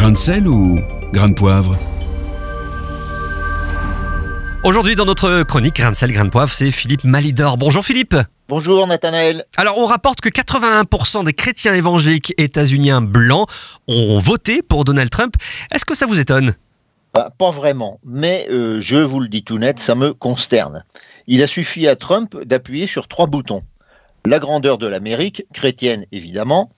Grain de sel ou grain de poivre Aujourd'hui, dans notre chronique Grain de sel, grain de poivre, c'est Philippe Malidor. Bonjour Philippe. Bonjour Nathanaël. Alors, on rapporte que 81% des chrétiens évangéliques états-uniens blancs ont voté pour Donald Trump. Est-ce que ça vous étonne? Bah, Pas vraiment, mais euh, je vous le dis tout net, ça me consterne. Il a suffi à Trump d'appuyer sur trois boutons. La grandeur de l'Amérique, chrétienne évidemment,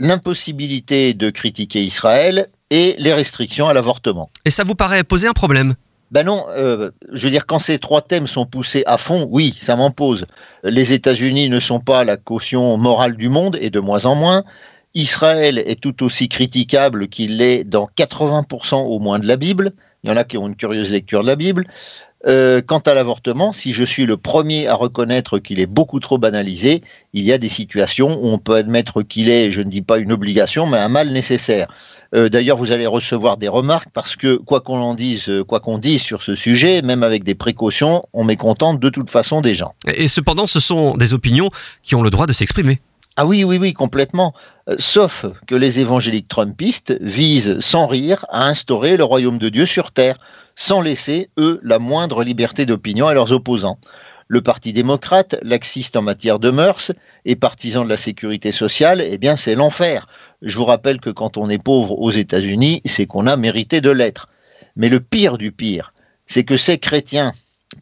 l'impossibilité de critiquer Israël et les restrictions à l'avortement. Et ça vous paraît poser un problème? Ben non, euh, je veux dire, quand ces trois thèmes sont poussés à fond, oui, ça m'en pose. Les États-Unis ne sont pas la caution morale du monde, et de moins en moins. Israël est tout aussi critiquable qu'il l'est dans 80% au moins de la Bible. Il y en a qui ont une curieuse lecture de la Bible. Euh, quant à l'avortement, si je suis le premier à reconnaître qu'il est beaucoup trop banalisé, il y a des situations où on peut admettre qu'il est, je ne dis pas une obligation, mais un mal nécessaire. Euh, D'ailleurs, vous allez recevoir des remarques parce que quoi qu'on en dise, euh, quoi qu'on dise sur ce sujet, même avec des précautions, on mécontente de toute façon des gens. Et cependant, ce sont des opinions qui ont le droit de s'exprimer. Ah oui, oui, oui, complètement. Euh, sauf que les évangéliques trumpistes visent sans rire à instaurer le royaume de Dieu sur terre, sans laisser, eux, la moindre liberté d'opinion à leurs opposants. Le Parti démocrate, laxiste en matière de mœurs et partisan de la sécurité sociale, eh bien c'est l'enfer. Je vous rappelle que quand on est pauvre aux États-Unis, c'est qu'on a mérité de l'être. Mais le pire du pire, c'est que ces chrétiens,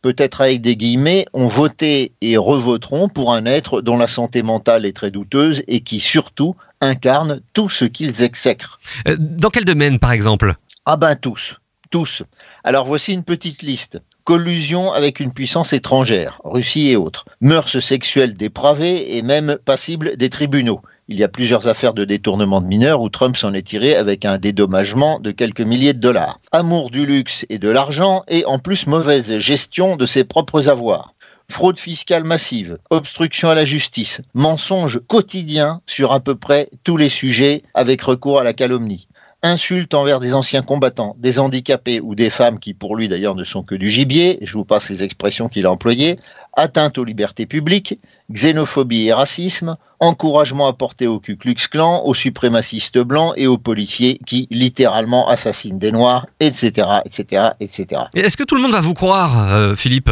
peut-être avec des guillemets, ont voté et revoteront pour un être dont la santé mentale est très douteuse et qui surtout incarne tout ce qu'ils exècrent. Euh, Dans quel domaine, par exemple? Ah ben tous, tous. Alors voici une petite liste. Collusion avec une puissance étrangère, Russie et autres. Mœurs sexuelles dépravées et même passibles des tribunaux. Il y a plusieurs affaires de détournement de mineurs où Trump s'en est tiré avec un dédommagement de quelques milliers de dollars. Amour du luxe et de l'argent et en plus mauvaise gestion de ses propres avoirs. Fraude fiscale massive, obstruction à la justice, mensonges quotidiens sur à peu près tous les sujets avec recours à la calomnie insultes envers des anciens combattants, des handicapés ou des femmes qui pour lui d'ailleurs ne sont que du gibier, je vous passe les expressions qu'il a employées, atteinte aux libertés publiques, xénophobie et racisme, encouragement apporté au Ku Klux Klan, aux suprémacistes blancs et aux policiers qui littéralement assassinent des noirs, etc., etc., etc. Et Est-ce que tout le monde va vous croire, euh, Philippe?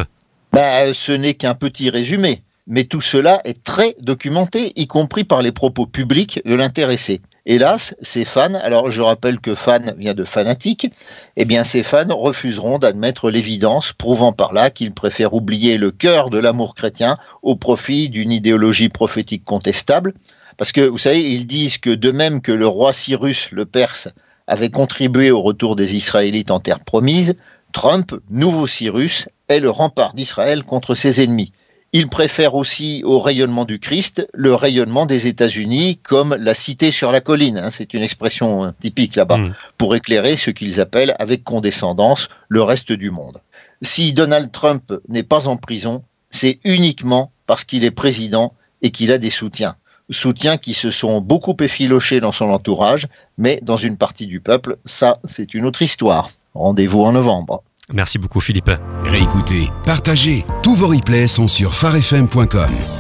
Ben, ce n'est qu'un petit résumé, mais tout cela est très documenté, y compris par les propos publics de l'intéressé. Hélas, ces fans, alors je rappelle que fan vient de fanatique, eh bien ces fans refuseront d'admettre l'évidence, prouvant par là qu'ils préfèrent oublier le cœur de l'amour chrétien au profit d'une idéologie prophétique contestable. Parce que, vous savez, ils disent que de même que le roi Cyrus, le Perse, avait contribué au retour des Israélites en terre promise, Trump, nouveau Cyrus, est le rempart d'Israël contre ses ennemis. Il préfère aussi au rayonnement du Christ le rayonnement des États-Unis comme la cité sur la colline, hein, c'est une expression euh, typique là-bas, Mm. pour éclairer ce qu'ils appellent avec condescendance le reste du monde. Si Donald Trump n'est pas en prison, c'est uniquement parce qu'il est président et qu'il a des soutiens. Soutiens qui se sont beaucoup effilochés dans son entourage, mais dans une partie du peuple, ça, c'est une autre histoire. Rendez-vous en novembre. Merci beaucoup, Philippe. Réécoutez, partagez. Tous vos replays sont sur farfm.com.